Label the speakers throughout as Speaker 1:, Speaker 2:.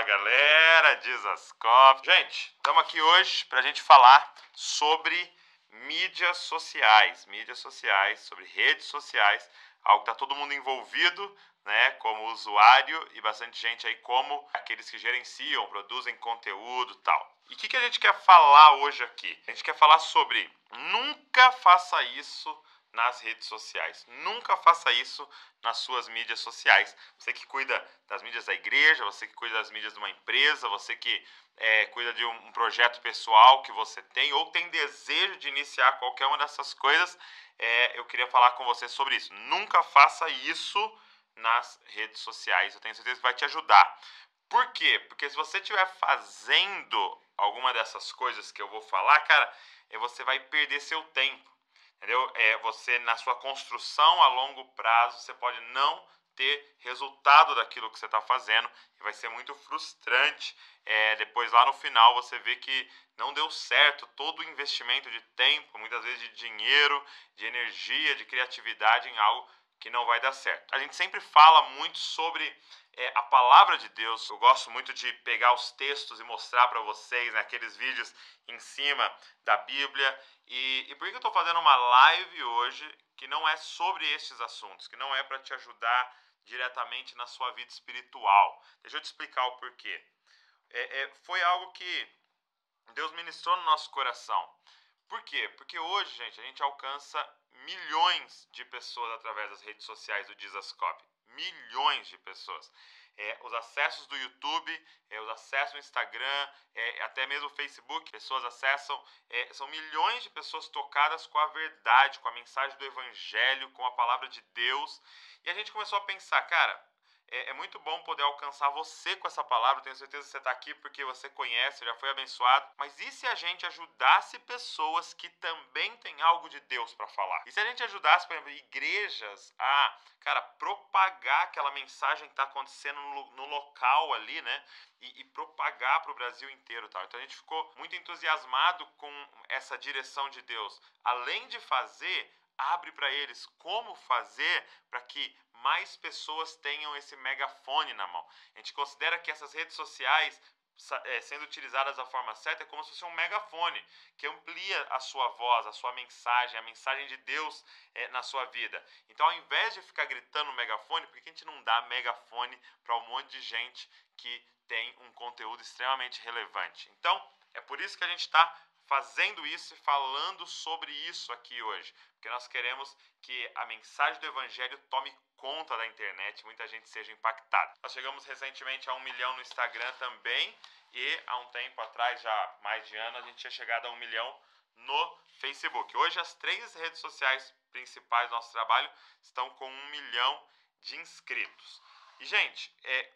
Speaker 1: Fala galera, Dizascope. Gente, estamos aqui hoje para a gente falar sobre mídias sociais, mídias sociais, sobre redes sociais, algo que está todo mundo envolvido, né, como usuário e bastante gente aí como aqueles que gerenciam, produzem conteúdo tal. E o que, que a gente quer falar hoje aqui? A gente quer falar sobre nunca faça isso nas redes sociais. Nunca faça isso nas suas mídias sociais. Você que cuida das mídias da igreja, você que cuida das mídias de uma empresa, você que é, cuida de um, projeto pessoal que você tem ou tem desejo de iniciar qualquer uma dessas coisas, é, eu queria falar com você sobre isso. Nunca faça isso nas redes sociais. Eu tenho certeza que vai te ajudar. Por quê? Porque se você estiver fazendo alguma dessas coisas que eu vou falar, cara, é, você vai perder seu tempo. Entendeu? É, você, na sua construção a longo prazo, você pode não ter resultado daquilo que você está fazendo e vai ser muito frustrante. É, depois, lá no final, você vê que não deu certo todo o investimento de tempo, muitas vezes de dinheiro, de energia, de criatividade em algo que não vai dar certo. A gente sempre fala muito sobre é, a palavra de Deus. Eu gosto muito de pegar os textos e mostrar para vocês né, aqueles vídeos em cima da Bíblia. E, e por que eu estou fazendo uma live hoje que não é sobre estes assuntos, que não é para te ajudar diretamente na sua vida espiritual? Deixa eu te explicar o porquê. É, é, foi algo que Deus ministrou no nosso coração. Por quê? Porque hoje, gente, a gente alcança milhões de pessoas através das redes sociais do Dizascope. Milhões de pessoas. É, os acessos do YouTube, é, os acessos do Instagram, é, até mesmo o Facebook, pessoas acessam. É, são milhões de pessoas tocadas com a verdade, com a mensagem do Evangelho, com a palavra de Deus. E a gente começou a pensar, cara, é, é, muito bom poder alcançar você com essa palavra. Tenho certeza que você está aqui porque você conhece, já foi abençoado. Mas e se a gente ajudasse pessoas que também têm algo de Deus para falar? E se a gente ajudasse, por exemplo, igrejas a, cara, propagar aquela mensagem que está acontecendo no, no, local ali, né? E, e propagar para o Brasil inteiro, tal. Então a gente ficou muito entusiasmado com essa direção de Deus. Além de fazer abre para eles como fazer para que mais pessoas tenham esse megafone na mão. A gente considera que essas redes sociais é, sendo utilizadas da forma certa é como se fosse um megafone que amplia a sua voz, a sua mensagem, a mensagem de Deus é, na sua vida. Então, ao invés de ficar gritando megafone, por que a gente não dá megafone para um monte de gente que tem um conteúdo extremamente relevante? Então, é por isso que a gente está fazendo isso e falando sobre isso aqui hoje, porque nós queremos que a mensagem do Evangelho tome conta da internet, muita gente seja impactada. Nós chegamos recentemente a um milhão no Instagram também, e há um tempo atrás, já mais de ano, a gente tinha chegado a um milhão no Facebook. Hoje, as três redes sociais principais do nosso trabalho estão com um milhão de inscritos. E, gente, é,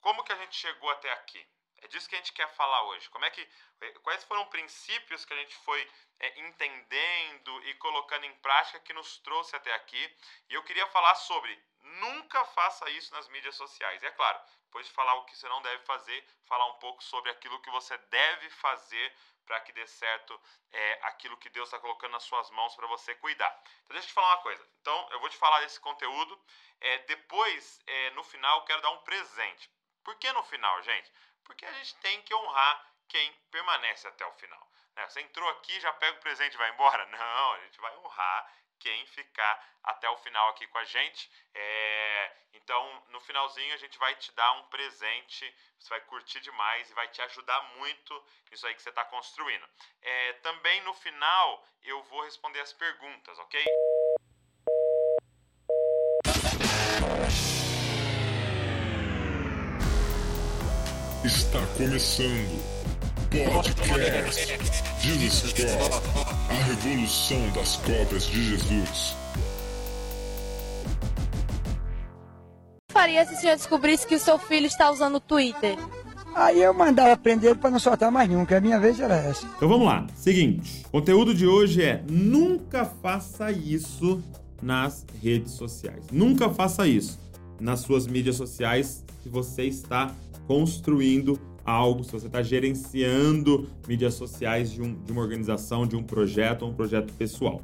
Speaker 1: como que a gente chegou até aqui? É disso que a gente quer falar hoje. Como é que, é, quais foram princípios que a gente foi é, entendendo e colocando em prática que nos trouxe até aqui? E eu queria falar sobre nunca faça isso nas mídias sociais. E é claro, depois de falar o que você não deve fazer, falar um pouco sobre aquilo que você deve fazer para que dê certo é, aquilo que Deus está colocando nas suas mãos para você cuidar. Então, deixa eu te falar uma coisa. Então, eu vou te falar desse conteúdo. É, depois, é, no final, eu quero dar um presente. Por que no final, gente? Porque a gente tem que honrar quem permanece até o final. Né? Você entrou aqui, já pega o presente e vai embora? Não, a gente vai honrar quem ficar até o final aqui com a gente. É... Então, no finalzinho, a gente vai te dar um presente, você vai curtir demais e vai te ajudar muito nisso aí que você está construindo. É... Também no final, eu vou responder as perguntas, ok?
Speaker 2: Está começando Podcast Jesus Cop, a revolução das cópias de Jesus.
Speaker 3: O que faria se o senhor descobrisse que o seu filho está usando o Twitter?
Speaker 4: Aí eu mandava prender ele para não soltar mais nenhum, que a minha vez era essa.
Speaker 5: Então vamos lá. Seguinte, o conteúdo de hoje é nunca faça isso nas redes sociais. Nunca faça isso nas suas mídias sociais se você está construindo algo, se você está gerenciando mídias sociais de, um, de uma organização, de um projeto ou um projeto pessoal.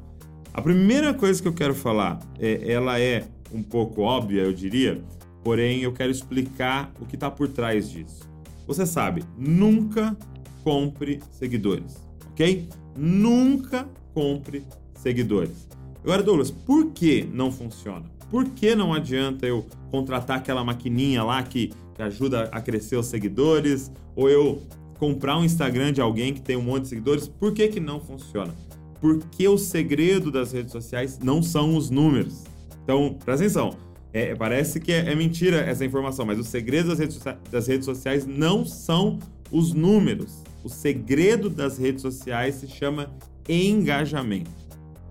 Speaker 5: A primeira coisa que eu quero falar, é, ela é um pouco óbvia, eu diria,
Speaker 1: porém eu quero explicar o que está por trás disso. Você sabe, nunca compre seguidores, ok? Nunca compre seguidores. Agora, Douglas, por que não funciona? Por que não adianta eu contratar aquela maquininha lá que, que ajuda a crescer os seguidores? Ou eu comprar um Instagram de alguém que tem um monte de seguidores? Por que, que não funciona? Porque o segredo das redes sociais não são os números. Então, presta atenção. É, parece que é, é, mentira essa informação, mas o segredo das redes, das redes sociais não são os números. O segredo das redes sociais se chama engajamento.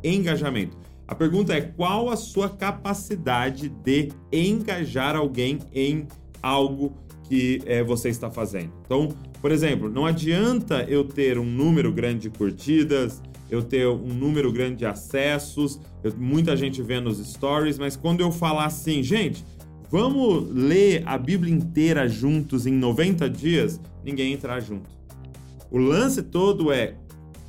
Speaker 1: Engajamento. A pergunta é qual a sua capacidade de engajar alguém em algo que é, você está fazendo. Então, por exemplo, não adianta eu ter um número grande de curtidas, eu ter um número grande de acessos, eu, muita gente vendo os stories, mas quando eu falar assim, gente, vamos ler a Bíblia inteira juntos em 90 dias, ninguém entrar junto. O lance todo é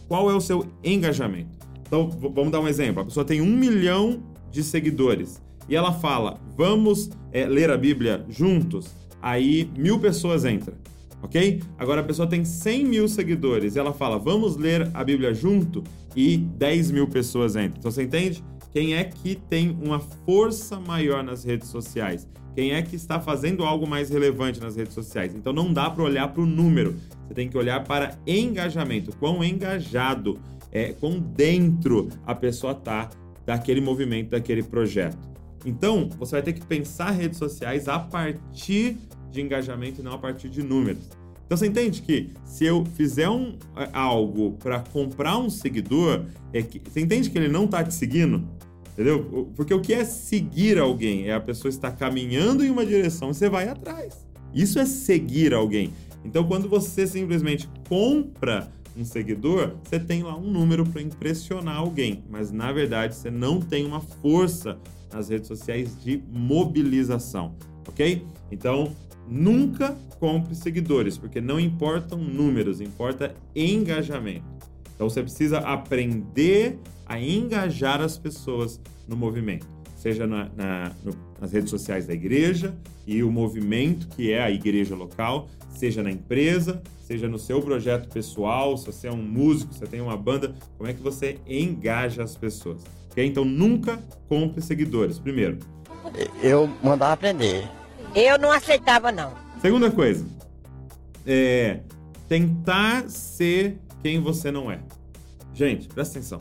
Speaker 1: qual é o seu engajamento. Então, vamos dar um exemplo. A pessoa tem um milhão de seguidores e ela fala, vamos é, ler a Bíblia juntos. Aí mil pessoas entram ok? Agora a pessoa tem 100 mil seguidores e ela fala, vamos ler a Bíblia junto e 10 mil pessoas entram. Então você entende? Quem é que tem uma força maior nas redes sociais? Quem é que está fazendo algo mais relevante nas redes sociais? Então não dá para olhar para o número, você tem que olhar para engajamento, quão engajado, é, quão dentro a pessoa tá daquele movimento, daquele projeto. Então, você vai ter que pensar redes sociais a partir de engajamento e não a partir de números. Então você entende que se eu fizer um, é, algo para comprar um seguidor, é que, você entende que ele não está te seguindo? Entendeu? Porque o que é seguir alguém? É a pessoa estar caminhando em uma direção e você vai atrás. Isso é seguir alguém. Então quando você simplesmente compra um seguidor, você tem lá um número para impressionar alguém, mas na verdade você não tem uma força nas redes sociais de mobilização, ok? Então Nunca compre seguidores, porque não importam números, importa engajamento. Então você precisa aprender a engajar as pessoas no movimento, seja na, na, no, nas redes sociais da igreja e o movimento que é a igreja local, seja na empresa, seja no seu projeto pessoal, se você é um músico, se você tem uma banda, como é que você engaja as pessoas? Okay? Então nunca compre seguidores. Primeiro,
Speaker 6: eu mandava aprender. Eu não aceitava, não.
Speaker 1: Segunda coisa, é tentar ser quem você não é. Gente, presta atenção.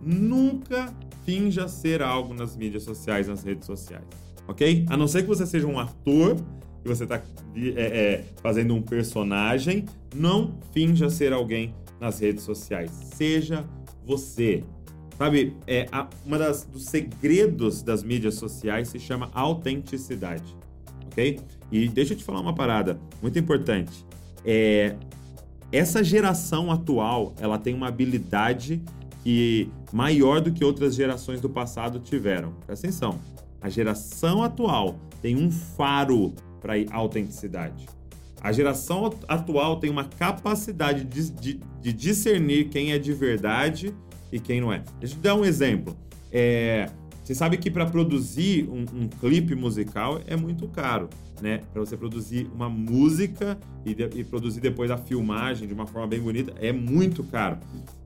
Speaker 1: Nunca finja ser algo nas mídias sociais, nas redes sociais, ok? A não ser que você seja um ator e você está é, é, fazendo um personagem, não finja ser alguém nas redes sociais. Seja você. Sabe, é, uma das, dos segredos das mídias sociais se chama autenticidade ok? E deixa eu te falar uma parada muito importante. É, essa geração atual, ela tem uma habilidade que maior do que outras gerações do passado tiveram. Presta atenção. A geração atual tem um faro para autenticidade. A geração atual tem uma capacidade de, de, de, discernir quem é de verdade e quem não é. Deixa eu dar um exemplo. É, você sabe que para produzir um, um, clipe musical é muito caro, né? Para você produzir uma música e, de, e, produzir depois a filmagem de uma forma bem bonita é muito caro.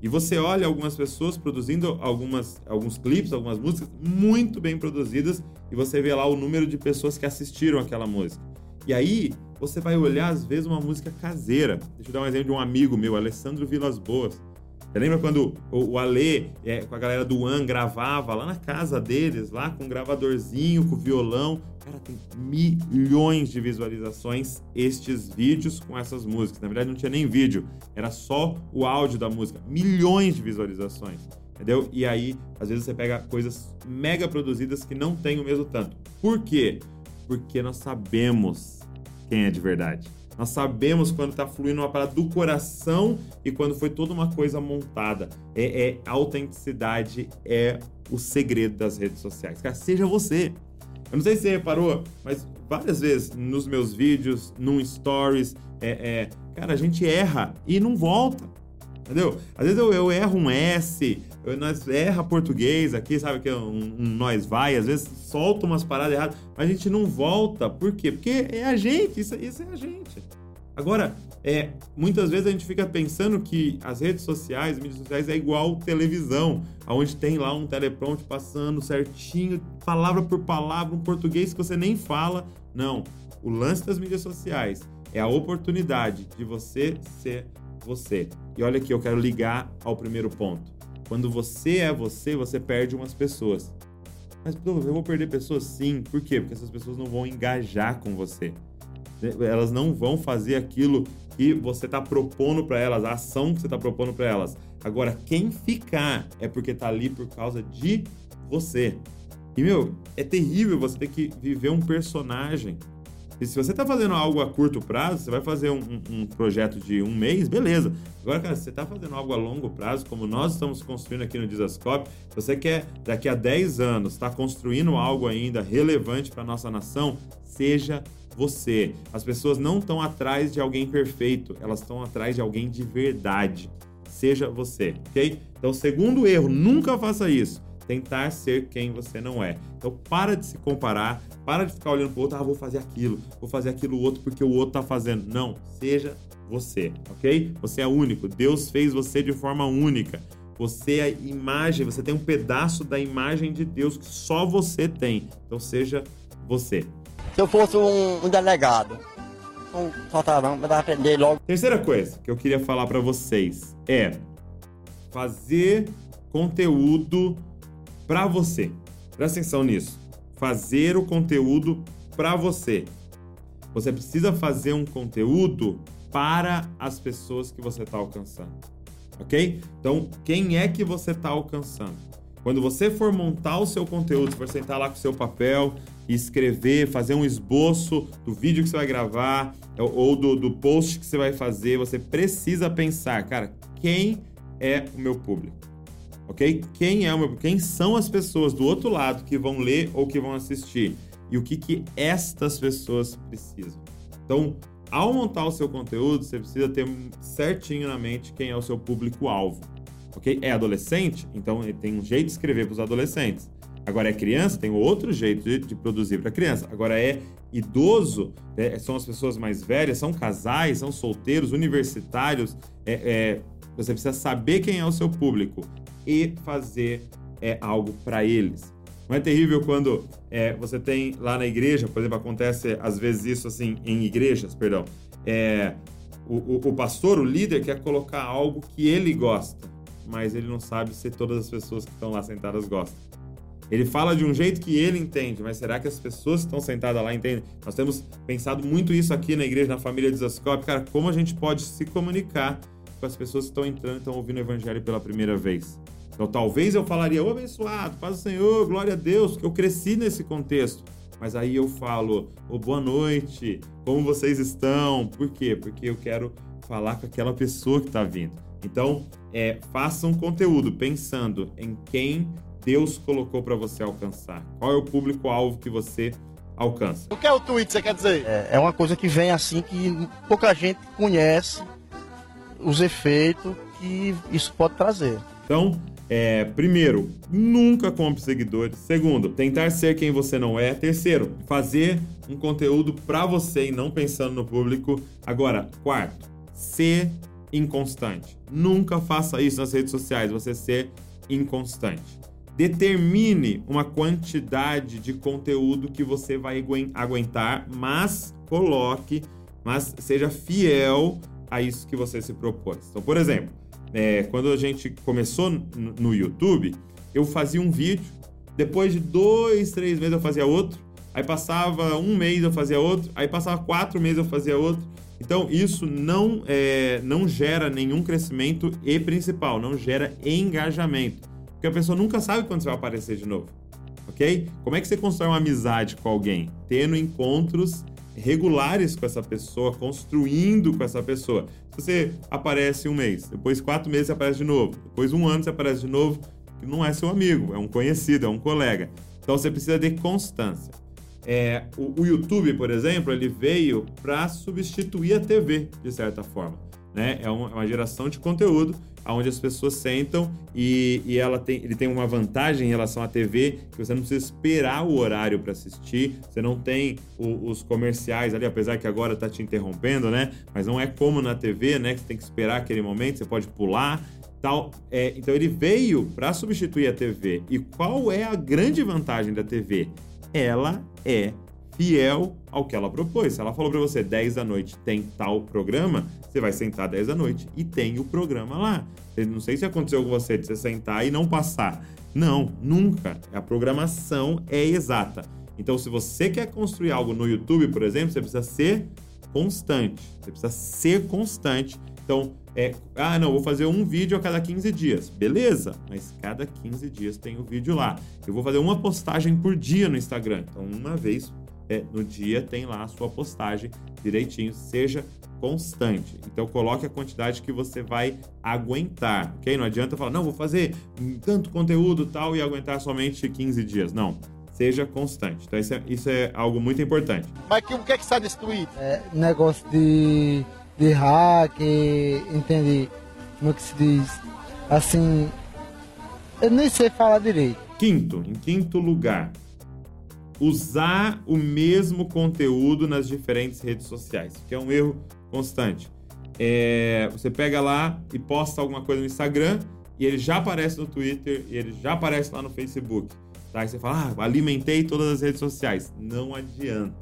Speaker 1: E você olha algumas pessoas produzindo algumas, alguns clipes, algumas músicas muito bem produzidas e você vê lá o número de pessoas que assistiram aquela música. E aí você vai olhar às vezes uma música caseira. Deixa eu dar um exemplo de um amigo meu, Alessandro Vilas Boas. Você lembra quando o, o Ale, é, com a galera do One, gravava lá na casa deles, lá com um gravadorzinho, com violão? Cara, tem milhões de visualizações estes vídeos com essas músicas. Na verdade, não tinha nem vídeo, era só o áudio da música. Milhões de visualizações, entendeu? E aí, às vezes, você pega coisas mega produzidas que não tem o mesmo tanto. Por quê? Porque nós sabemos quem é de verdade. Nós sabemos quando está fluindo uma parada do coração e quando foi toda uma coisa montada. É, é autenticidade é o segredo das redes sociais. Cara, seja você. Eu não sei se você reparou, mas várias vezes nos meus vídeos, num stories, é, é, cara, a gente erra e não volta. Entendeu? Às vezes eu, eu erro um S, eu, nós erra português aqui, sabe? Que é um, um, nós vai, às vezes solta umas paradas erradas, mas a gente não volta. Por quê? Porque é a gente, isso, isso é a gente. Agora, é, muitas vezes a gente fica pensando que as redes sociais, mídias sociais é igual televisão, onde tem lá um teleprompter passando certinho, palavra por palavra, um português que você nem fala. Não. O lance das mídias sociais é a oportunidade de você ser você. E olha aqui, eu quero ligar ao primeiro ponto. Quando você é você, você perde umas pessoas. Mas, eu vou perder pessoas? Sim. Por quê? Porque essas pessoas não vão engajar com você. Elas não vão fazer aquilo que você está propondo para elas, a ação que você está propondo para elas. Agora, quem ficar é porque está ali por causa de você. E, meu, é terrível você ter que viver um personagem. E se você está fazendo algo a curto prazo, você vai fazer um, um, projeto de um mês, beleza. Agora, cara, se você está fazendo algo a longo prazo, como nós estamos construindo aqui no Dizascope, você quer, daqui a 10 anos, estar tá construindo algo ainda relevante para nossa nação, seja você. As pessoas não estão atrás de alguém perfeito, elas estão atrás de alguém de verdade. Seja você, ok? Então, segundo erro, nunca faça isso. Tentar ser quem você não é. Então, para de se comparar, para de ficar olhando para o outro, ah, vou fazer aquilo, vou fazer aquilo outro porque o outro está fazendo. Não, seja você, ok? Você é único. Deus fez você de forma única. Você é a imagem, você tem um pedaço da imagem de Deus que só você tem. Então seja você
Speaker 6: se eu fosse um, um delegado, um soltarão para aprender logo.
Speaker 1: Terceira coisa que eu queria falar para vocês é fazer conteúdo para você. Presta atenção nisso. Fazer o conteúdo para você. Você precisa fazer um conteúdo para as pessoas que você está alcançando. Ok? Então, quem é que você está alcançando? Quando você for montar o seu conteúdo, for sentar lá com o seu papel, escrever, fazer um esboço do vídeo que você vai gravar ou do, do post que você vai fazer, você precisa pensar, cara, quem é o meu público? Ok? Quem é o Quem são as pessoas do outro lado que vão ler ou que vão assistir? E o que, que estas pessoas precisam? Então, ao montar o seu conteúdo, você precisa ter certinho na mente quem é o seu público-alvo. Ok? É adolescente? Então tem um jeito de escrever para os adolescentes. Agora é criança, tem outro jeito de, de produzir para criança. Agora é idoso, é, são as pessoas mais velhas, são casais, são solteiros, universitários. É, é, você precisa saber quem é o seu público e fazer é, algo para eles. Não é terrível quando é, você tem lá na igreja, por exemplo, acontece às vezes isso assim em igrejas, perdão. É, o, o, o pastor, o líder, quer colocar algo que ele gosta, mas ele não sabe se todas as pessoas que estão lá sentadas gostam. Ele fala de um jeito que ele entende, mas será que as pessoas que estão sentadas lá entendem? Nós temos pensado muito isso aqui na igreja, na família de Zascope, cara, como a gente pode se comunicar com as pessoas que estão entrando e estão ouvindo o evangelho pela primeira vez. Então, talvez eu falaria, ô abençoado, paz do Senhor, glória a Deus, porque eu cresci nesse contexto. Mas aí eu falo, ô boa noite, como vocês estão? Por quê? Porque eu quero falar com aquela pessoa que está vindo. Então, é, faça um conteúdo pensando em quem Deus colocou para você alcançar? Qual é o público-alvo que você alcança?
Speaker 7: O que é o tweet, você quer dizer?
Speaker 6: É, é uma coisa que vem assim que pouca gente conhece os efeitos que isso pode trazer.
Speaker 1: Então, é, primeiro, nunca compre seguidores. Segundo, tentar ser quem você não é. Terceiro, fazer um conteúdo para você e não pensando no público. Agora, quarto, ser inconstante. Nunca faça isso nas redes sociais, você ser inconstante. Determine uma quantidade de conteúdo que você vai aguentar, mas coloque, mas seja fiel a isso que você se propôs. Então, por exemplo, é, quando a gente começou no YouTube, eu fazia um vídeo, depois de dois, três meses eu fazia outro, aí passava um mês eu fazia outro, aí passava quatro meses eu fazia outro. Então, isso não, é, não gera nenhum crescimento e, principal, não gera engajamento. Porque a pessoa nunca sabe quando você vai aparecer de novo. Ok? Como é que você constrói uma amizade com alguém? Tendo encontros regulares com essa pessoa, construindo com essa pessoa. Se você aparece um mês, depois quatro meses você aparece de novo, depois um ano você aparece de novo, não é seu amigo, é um conhecido, é um colega. Então você precisa de constância. É, o, o YouTube, por exemplo, ele veio para substituir a TV, de certa forma. Né? É é uma geração de conteúdo onde as pessoas sentam e, e ela tem, ele tem uma vantagem em relação à TV, que você não precisa esperar o horário para assistir, você não tem o, os comerciais ali, apesar que agora tá te interrompendo, né? Mas não é como na TV, né? Que você tem que esperar aquele momento, você pode pular. Tal, é, então ele veio para substituir a TV. E qual é a grande vantagem da TV? Ela é fiel ao que ela propôs. Se ela falou para você 10 da noite tem tal programa, você vai sentar 10 da noite e tem o programa lá. Eu não sei se aconteceu com você de você sentar e não passar. Não, nunca. A programação é exata. Então, se você quer construir algo no YouTube, por exemplo, você precisa ser constante. Você precisa ser constante. Então, é, ah, não, vou fazer um vídeo a cada 15 dias. Beleza, mas cada 15 dias tem o um vídeo lá. Eu vou fazer uma postagem por dia no Instagram. Então, uma vez é, no dia tem lá a sua postagem direitinho, seja constante. Então coloque a quantidade que você vai aguentar, ok? Não adianta falar, não, vou fazer tanto conteúdo tal e aguentar somente 15 dias. Não, seja constante. Então isso é, isso é algo muito importante.
Speaker 6: Mas que, o que é que está tweet?
Speaker 4: É, negócio de, de hack, entende? Como é que se diz? Assim, eu nem sei falar direito.
Speaker 1: Quinto, em quinto lugar, usar o mesmo conteúdo nas diferentes redes sociais, que é um erro constante. É, você pega lá e posta alguma coisa no Instagram e ele já aparece no Twitter e ele já aparece lá no Facebook. Tá? Aí você fala, ah, alimentei todas as redes sociais. Não adianta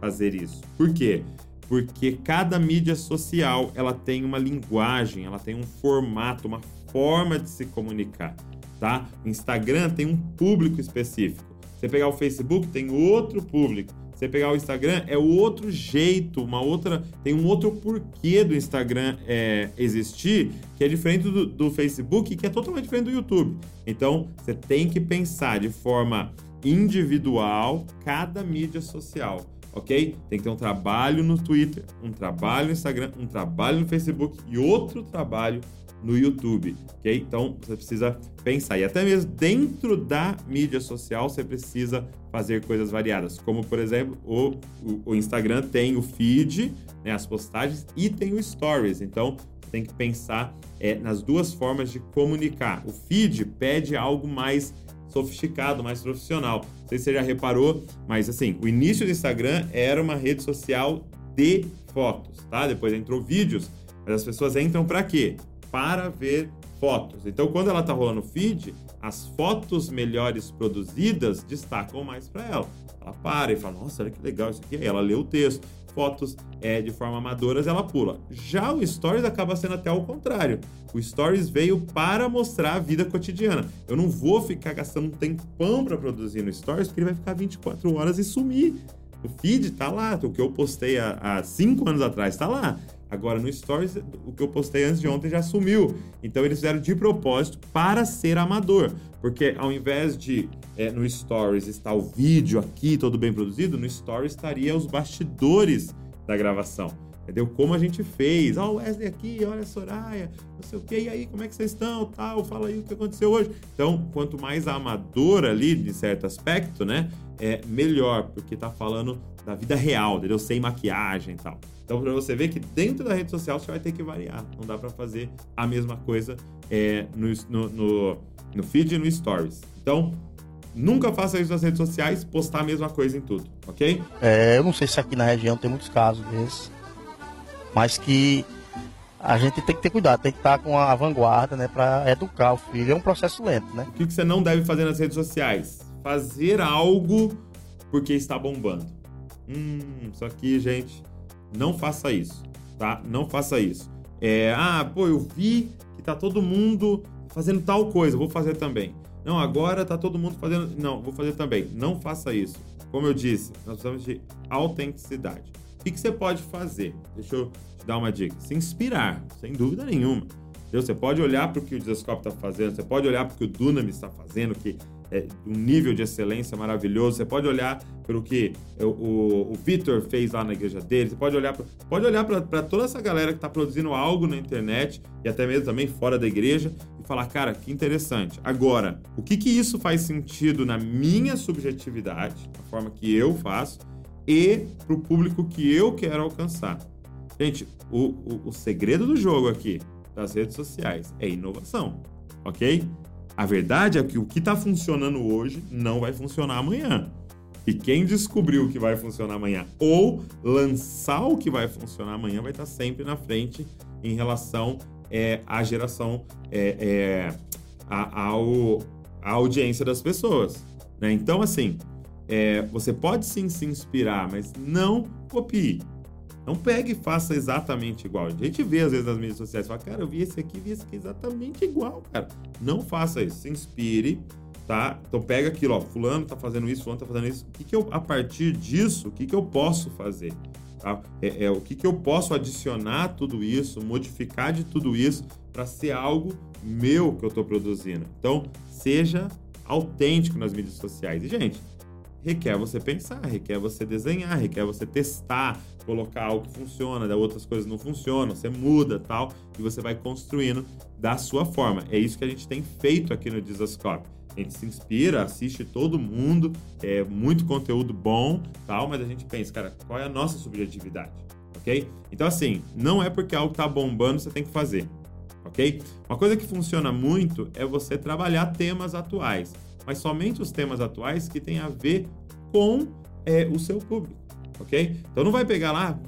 Speaker 1: fazer isso. Por quê? Porque cada mídia social ela tem uma linguagem, ela tem um formato, uma forma de se comunicar. Tá? O Instagram tem um público específico. Você pegar o Facebook, tem outro público. Você pegar o Instagram, é outro jeito, uma outra. Tem um outro porquê do Instagram é, existir, que é diferente do, do Facebook, que é totalmente diferente do YouTube. Então, você tem que pensar de forma individual cada mídia social ok? Tem que ter um trabalho no Twitter, um trabalho no Instagram, um trabalho no Facebook e outro trabalho no YouTube, ok? Então você precisa pensar. E até mesmo dentro da mídia social você precisa fazer coisas variadas. Como, por exemplo, o, o, o Instagram tem o feed, né, as postagens, e tem o Stories. Então tem que pensar é, nas duas formas de comunicar. O feed pede algo mais sofisticado, mais profissional. Não sei se você já reparou, mas assim, o início do Instagram era uma rede social de fotos, tá? Depois entrou vídeos, mas as pessoas entram para quê? Para ver fotos. Então, quando ela está rolando feed, as fotos melhores produzidas destacam mais para ela. Ela para e fala: Nossa, olha que legal isso aqui. Aí ela lê o texto. Fotos é, de forma amadoras, ela pula. Já o Stories acaba sendo até o contrário. O Stories veio para mostrar a vida cotidiana. Eu não vou ficar gastando um tempão para produzir no Stories, porque ele vai ficar 24 horas e sumir. O feed tá lá, o que eu postei há 5 anos atrás tá lá. Agora no Stories, o que eu postei antes de ontem já sumiu. Então eles fizeram de propósito para ser amador. Porque ao invés de é, no Stories estar o vídeo aqui, todo bem produzido, no Stories estaria os bastidores da gravação. Entendeu? Como a gente fez. Ó, oh, Wesley aqui, olha a Soraya, não sei o que, e aí, como é que vocês estão? Tal, fala aí o que aconteceu hoje. Então, quanto mais amador ali, de certo aspecto, né? É melhor, porque tá falando da vida real, entendeu? Sem maquiagem e tal. Então, para você ver que dentro da rede social você vai ter que variar. Não dá para fazer a mesma coisa é, no, no, no, no feed e no stories. Então, nunca faça isso nas redes sociais, postar a mesma coisa em tudo, ok?
Speaker 6: É, eu não sei se aqui na região tem muitos casos desses mas que a gente tem que ter cuidado, tem que estar com a vanguarda, né, para educar o filho. É um processo lento, né?
Speaker 1: O que você não deve fazer nas redes sociais? Fazer algo porque está bombando. Hum, isso aqui, gente, não faça isso, tá? Não faça isso. É, ah, pô, eu vi que tá todo mundo fazendo tal coisa, vou fazer também. Não, agora tá todo mundo fazendo. Não, vou fazer também. Não faça isso. Como eu disse, nós precisamos de autenticidade. O que, você pode fazer? Deixa eu te dar uma dica. Se inspirar, sem dúvida nenhuma. Você pode olhar para o que o Desascope está fazendo, você pode olhar para o que o Dunami está fazendo, que é um nível de excelência maravilhoso. Você pode olhar pelo que o, o, o Vitor fez lá na igreja dele. Você pode olhar, pra, pode olhar para toda essa galera que está produzindo algo na internet e até mesmo também fora da igreja e falar, cara, que interessante. Agora, o que que isso faz sentido na minha subjetividade, na forma que eu faço? e para o público que eu quero alcançar. Gente, o, o, o segredo do jogo aqui das redes sociais é inovação, ok? A verdade é que o que está funcionando hoje não vai funcionar amanhã. E quem descobriu o que vai funcionar amanhã ou lançar o que vai funcionar amanhã vai estar tá sempre na frente em relação é, à geração, é, é, a, ao, à audiência das pessoas. Né? Então, assim, é, você pode sim se inspirar, mas não copie. Não pegue e faça exatamente igual. A gente vê às vezes nas mídias sociais, fala, cara, eu vi esse aqui, vi esse aqui exatamente igual, cara. Não faça isso. Se inspire, tá? Então pega aquilo, ó, fulano tá fazendo isso, fulano tá fazendo isso. O que, que eu, a partir disso, o que, que eu posso fazer? Tá? É, é, o que, que eu posso adicionar tudo isso, modificar de tudo isso para ser algo meu que eu estou produzindo. Então, seja autêntico nas mídias sociais. E, gente, requer você pensar, requer você desenhar, requer você testar, colocar algo que funciona, da outras coisas não funcionam, você muda tal, e você vai construindo da sua forma. É isso que a gente tem feito aqui no Disascope. A gente se inspira, assiste todo mundo, é muito conteúdo bom, tal, mas a gente pensa, cara, qual é a nossa subjetividade, ok? Então, assim, não é porque algo tá bombando você tem que fazer, ok? Uma coisa que funciona muito é você trabalhar temas atuais mas somente os temas atuais que têm a ver com é, o seu público, ok? Então não vai pegar lá,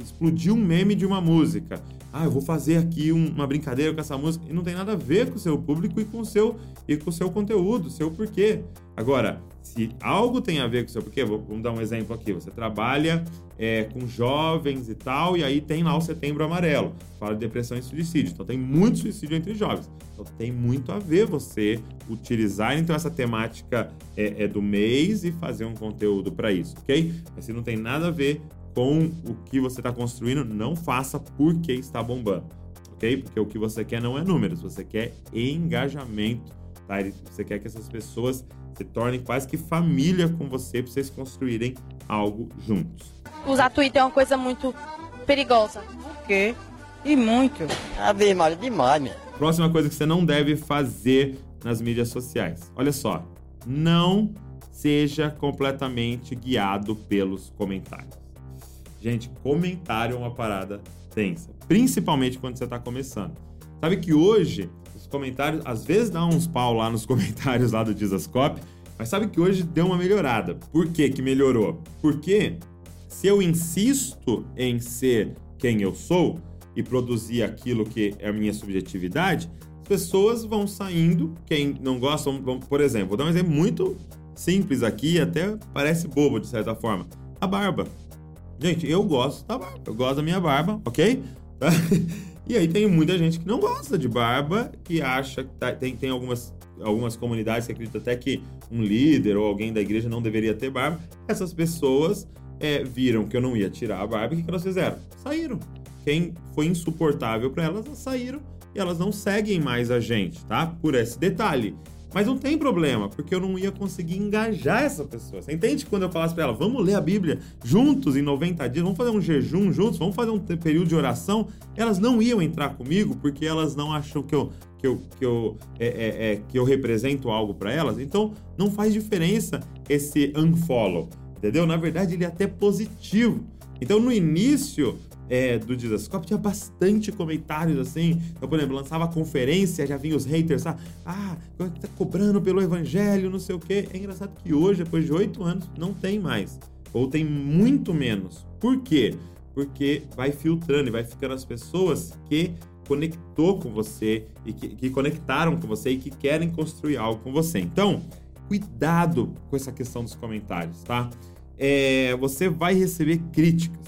Speaker 1: explodir um meme de uma música. Ah, eu vou fazer aqui um, uma brincadeira com essa música e não tem nada a ver com o seu público e com o seu e com o seu conteúdo, seu porquê. Agora, se algo tem a ver com o seu porquê, vamos dar um exemplo aqui. Você trabalha é, com jovens e tal, e aí tem lá o Setembro Amarelo, fala de depressão e suicídio. Então tem muito suicídio entre jovens. Então tem muito a ver você utilizar então essa temática é, é do mês e fazer um conteúdo para isso, ok? Mas se não tem nada a ver com o que você está construindo, não faça porque está bombando, ok? Porque o que você quer não é números, você quer engajamento, tá? Você quer que essas pessoas se tornem quase que família com você para vocês construírem algo juntos
Speaker 3: usar Twitter é uma coisa muito perigosa.
Speaker 7: O quê? E muito.
Speaker 6: Ave Maria, demais, minha.
Speaker 1: Próxima coisa que você não deve fazer nas mídias sociais. Olha só, não seja completamente guiado pelos comentários. Gente, comentário é uma parada tensa, principalmente quando você está começando. Sabe que hoje comentários, às vezes dá uns pau lá nos comentários lá do Dizascope, mas sabe que hoje deu uma melhorada. Por que que melhorou? Porque se eu insisto em ser quem eu sou e produzir aquilo que é a minha subjetividade, as pessoas vão saindo. Quem não gosta, vão, por exemplo, vou dar um exemplo muito simples aqui, até parece bobo de certa forma. A barba. Gente, eu gosto da barba, eu gosto da minha barba, ok? E aí tem muita gente que não gosta de barba, que acha que tá, tem, tem algumas, algumas comunidades que acreditam até que um líder ou alguém da igreja não deveria ter barba. Essas pessoas é, viram que eu não ia tirar a barba, o que, que elas fizeram? Saíram. Quem foi insuportável para elas, elas saíram e elas não seguem mais a gente, tá? Por esse detalhe. Mas não tem problema, porque eu não ia conseguir engajar essa pessoa. Você entende quando eu falasse para ela, vamos ler a Bíblia juntos em 90 dias, vamos fazer um jejum juntos, vamos fazer um período de oração? Elas não iam entrar comigo porque elas não acham que eu, que eu, que eu, é, é, é que eu represento algo para elas. Então não faz diferença esse unfollow entendeu? Na verdade, ele é até positivo. Então, no início é, do Dizascope, tinha bastante comentários assim. Então, por exemplo, lançava conferência, já vinha os haters, ah, ah tá cobrando pelo evangelho, não sei o quê. É engraçado que hoje, depois de oito anos, não tem mais. Ou tem muito menos. Por quê? Porque vai filtrando e vai ficando as pessoas que conectou com você e que, que conectaram com você e que querem construir algo com você. Então, cuidado com essa questão dos comentários, tá? é, você vai receber críticas.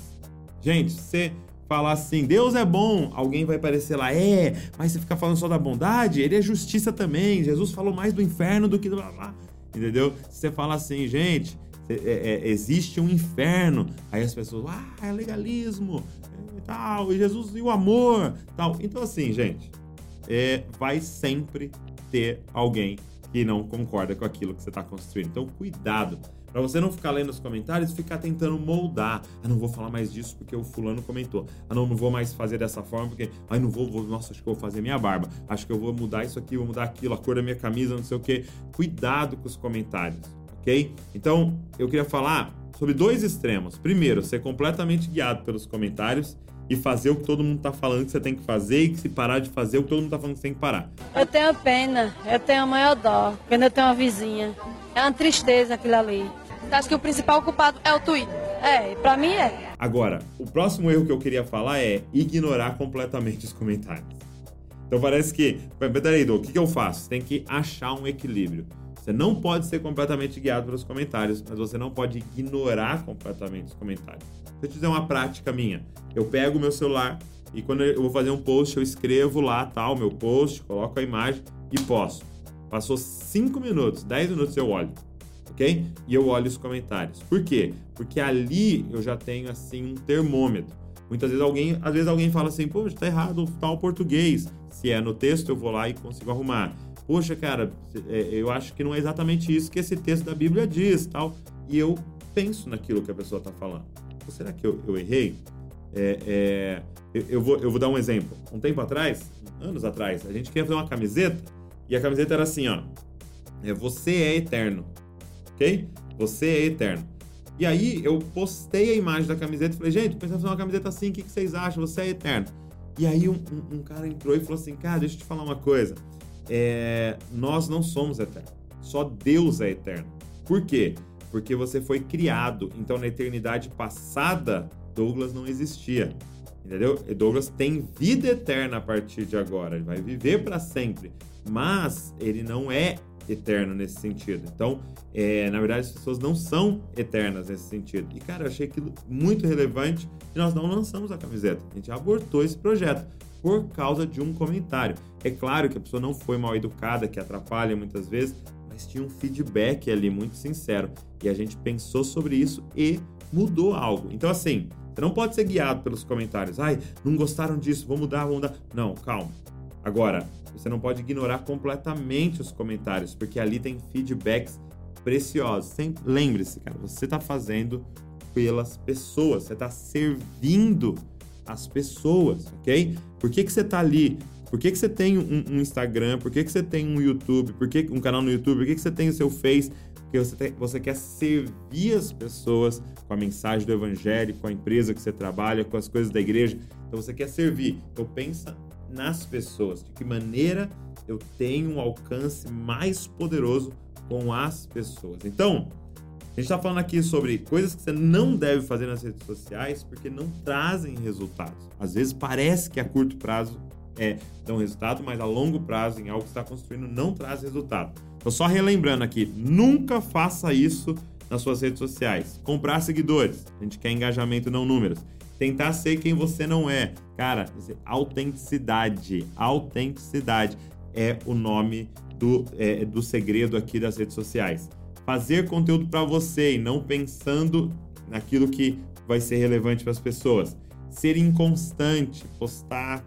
Speaker 1: Gente, você falar assim, Deus é bom, alguém vai parecer lá, é, mas você ficar falando só da bondade, ele é justiça também. Jesus falou mais do inferno do que do blá blá. Entendeu? Se você fala assim, gente, é, é, existe um inferno, aí as pessoas, ah, é legalismo, e tal, e Jesus e o amor, tal. Então, assim, gente, é, vai sempre ter alguém que não concorda com aquilo que você está construindo. Então, cuidado. Para você não ficar lendo os comentários ficar tentando moldar. Ah, não vou falar mais disso porque o fulano comentou. Ah, não, não vou mais fazer dessa forma porque. Ah, não vou, vou. Nossa, acho que eu vou fazer minha barba. Acho que eu vou mudar isso aqui, vou mudar aquilo, a cor da minha camisa, não sei o quê. Cuidado com os comentários, ok? Então, eu queria falar sobre dois extremos. Primeiro, ser completamente guiado pelos comentários. e fazer o que todo mundo tá falando que você tem que fazer e que se parar de fazer o que todo mundo tá falando que você tem que parar.
Speaker 7: Eu tenho pena, eu tenho a maior dó, quando eu tenho uma vizinha. É uma tristeza aquilo ali.
Speaker 3: Acha que o principal culpado é o Twitter?
Speaker 7: É, pra mim é.
Speaker 1: Agora, o próximo erro que eu queria falar é ignorar completamente os comentários. Então parece que, peraí, Dô, o que, eu faço? Você tem que achar um equilíbrio. Você não pode ser completamente guiado pelos comentários, mas você não pode ignorar completamente os comentários. Deixa eu te dizer uma prática minha. Eu pego o meu celular e quando eu vou fazer um post, eu escrevo lá, tal, meu post, coloco a imagem e posto. Passou 5 minutos, 10 minutos eu olho, ok? E eu olho os comentários. Por quê? Porque ali eu já tenho, assim, um termômetro. Muitas vezes alguém, às vezes alguém fala assim, pô, tá errado tal português. Se é no texto, eu vou lá e consigo arrumar poxa, cara, é, eu acho que não é exatamente isso que esse texto da Bíblia diz, tal. E eu penso naquilo que a pessoa está falando. Será que eu, eu errei? É, é, eu, eu, vou, eu vou dar um exemplo. Um tempo atrás, anos atrás, a gente queria fazer uma camiseta e a camiseta era assim, ó. É, você é eterno, ok? Você é eterno. E aí eu postei a imagem da camiseta e falei, gente, pensando fazer uma camiseta assim, o que, que vocês acham? Você é eterno. E aí um, um, um, cara entrou e falou assim, cara, deixa eu te falar uma coisa é, nós não somos eternos. Só Deus é eterno. Por quê? Porque você foi criado. Então, na eternidade passada, Douglas não existia. Entendeu? E Douglas tem vida eterna a partir de agora. Ele vai viver para sempre. Mas ele não é eterno nesse sentido. Então, é, na verdade, as pessoas não são eternas nesse sentido. E, cara, eu achei aquilo muito relevante e nós não lançamos a camiseta. A gente abortou esse projeto por causa de um comentário. É claro que a pessoa não foi mal educada, que atrapalha muitas vezes, mas tinha um feedback ali muito sincero. E a gente pensou sobre isso e mudou algo. Então, assim, você não pode ser guiado pelos comentários. Ai, não gostaram disso, vou mudar, vou mudar. Não, calma. Agora, você não pode ignorar completamente os comentários, porque ali tem feedbacks preciosos. Lembre-se, cara, você está fazendo pelas pessoas, você está servindo as pessoas, ok? Por que, que você tá ali? Por que, que você tem um, um Instagram? Por que, que você tem um YouTube? Por que um canal no YouTube? Por que, que você tem o seu Face? Porque você, tem, você quer servir as pessoas com a mensagem do Evangelho, com a empresa que você trabalha, com as coisas da igreja. Então você quer servir. Então pensa nas pessoas. De que maneira eu tenho um alcance mais poderoso com as pessoas. Então, a gente está falando aqui sobre coisas que você não deve fazer nas redes sociais porque não trazem resultados. Às vezes parece que a curto prazo é dão resultado, mas a longo prazo, em algo que está construindo, não traz resultado. Então, só relembrando aqui, nunca faça isso nas suas redes sociais. Comprar seguidores, a gente quer engajamento, não números. Tentar ser quem você não é. Cara, autenticidade. Autenticidade é o nome do, é, do segredo aqui das redes sociais fazer conteúdo para você e não pensando naquilo que vai ser relevante para as pessoas. Ser inconstante, postar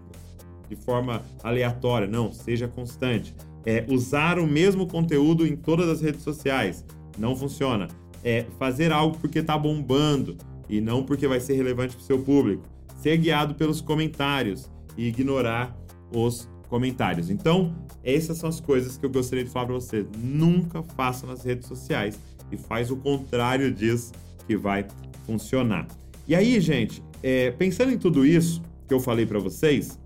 Speaker 1: de forma aleatória, não, seja constante. É, usar o mesmo conteúdo em todas as redes sociais, não funciona. É, fazer algo porque está bombando e não porque vai ser relevante para o seu público. Ser guiado pelos comentários e ignorar os comentários. Então, essas são as coisas que eu gostaria de falar para você. Nunca faça nas redes sociais e faz o contrário disso que vai funcionar. E aí, gente, é, pensando em tudo isso que eu falei para vocês,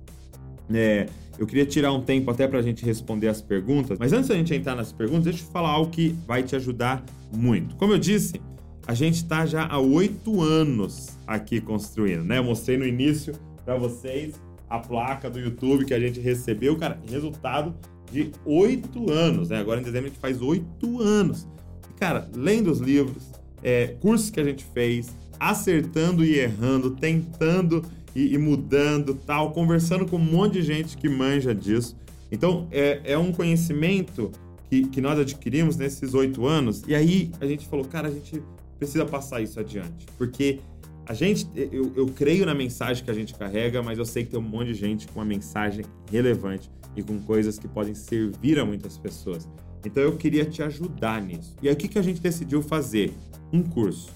Speaker 1: é, eu queria tirar um tempo até para a gente responder as perguntas. Mas antes da gente entrar nas perguntas, deixa eu falar algo que vai te ajudar muito. Como eu disse, a gente está já há oito anos aqui construindo, né? Eu mostrei no início para vocês a placa do YouTube que a gente recebeu, cara, resultado de oito anos, né? Agora em dezembro a gente faz oito anos. E, cara, lendo os livros, é, cursos que a gente fez, acertando e errando, tentando e, e, mudando, tal, conversando com um monte de gente que manja disso. Então, é, é um conhecimento que, que nós adquirimos nesses oito anos. E aí a gente falou, cara, a gente precisa passar isso adiante, porque a gente, eu, eu creio na mensagem que a gente carrega, mas eu sei que tem um monte de gente com uma mensagem relevante e com coisas que podem servir a muitas pessoas. Então eu queria te ajudar nisso. E aí o que, que a gente decidiu fazer? Um curso.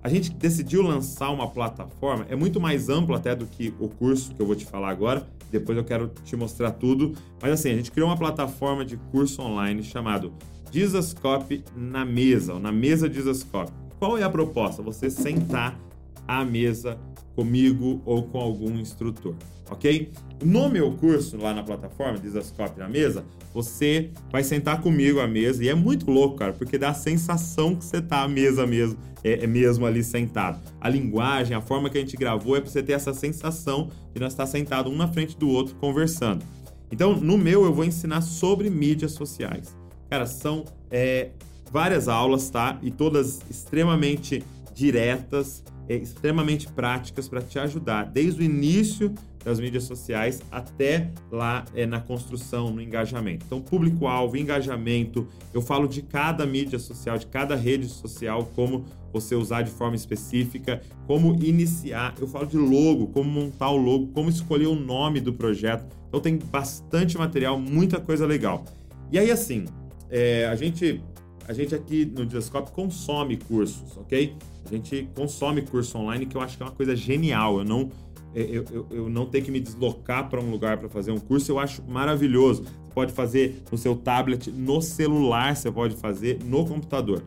Speaker 1: A gente decidiu lançar uma plataforma, é muito mais amplo até do que o curso que eu vou te falar agora. Depois eu quero te mostrar tudo. Mas assim, a gente criou uma plataforma de curso online chamado Jesuscope na mesa, ou na mesa Jesuscope. Qual é a proposta? Você sentar à mesa comigo ou com algum instrutor, ok? No meu curso, lá na plataforma, Desascope na mesa, você vai sentar comigo à mesa e é muito louco, cara, porque dá a sensação que você tá à mesa mesmo, é, é mesmo ali sentado. A linguagem, a forma que a gente gravou é para você ter essa sensação de nós estar sentado um na frente do outro conversando. Então, no meu, eu vou ensinar sobre mídias sociais. Cara, são é, várias aulas, tá? E todas extremamente diretas, é, extremamente práticas para te ajudar desde o início das mídias sociais até lá é, na construção, no engajamento. Então, público-alvo, engajamento, eu falo de cada mídia social, de cada rede social, como você usar de forma específica, como iniciar, eu falo de logo, como montar o logo, como escolher o nome do projeto. Então, tem bastante material, muita coisa legal. E aí, assim, é, a gente a gente aqui no Diascope consome cursos, ok? A gente consome curso online, que eu acho que é uma coisa genial. Eu não, é, eu, eu, eu não tenho que me deslocar para um lugar para fazer um curso, eu acho maravilhoso. Você pode fazer no seu tablet, no celular, você pode fazer no computador.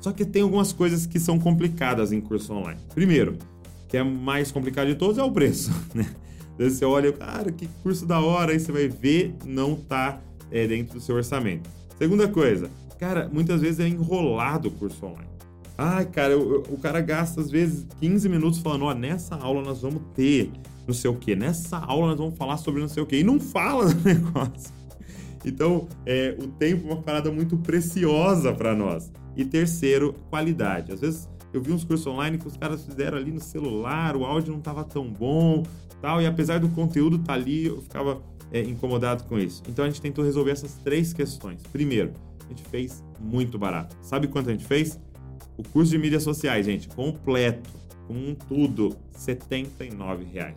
Speaker 1: Só que tem algumas coisas que são complicadas em curso online. Primeiro, que é mais complicado de todos, é o preço, né? Você olha, cara, que curso da hora, aí você vai ver, não tá é, dentro do seu orçamento. Segunda coisa, cara, muitas vezes é enrolado o curso online. Ai, cara, eu, eu, o cara gasta às vezes 15 minutos falando, ó, nessa aula nós vamos ter não sei o que, nessa aula nós vamos falar sobre não sei o que, e não fala do negócio. Então, é, o tempo é uma parada muito preciosa para nós. E terceiro, qualidade. Às vezes eu vi uns cursos online que os caras fizeram ali no celular, o áudio não estava tão bom, tal, e apesar do conteúdo estar tá ali, eu ficava é, incomodado com isso. Então a gente tentou resolver essas três questões. Primeiro, a gente fez muito barato. Sabe quanto a gente fez? O curso de mídias sociais, gente, completo, com tudo, R$ reais.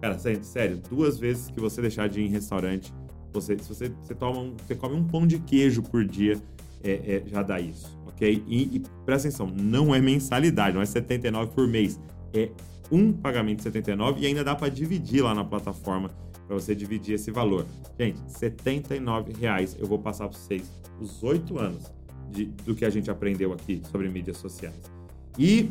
Speaker 1: Cara, sério, duas vezes que você deixar de ir em restaurante, você, se você, você, toma um, você come um pão de queijo por dia, é, é, já dá isso, ok? E, e presta atenção, não é mensalidade, não é 79 por mês, é um pagamento de 79 e ainda dá para dividir lá na plataforma para você dividir esse valor. Gente, R$ reais eu vou passar para vocês os oito anos de, do que a gente aprendeu aqui sobre mídias sociais. E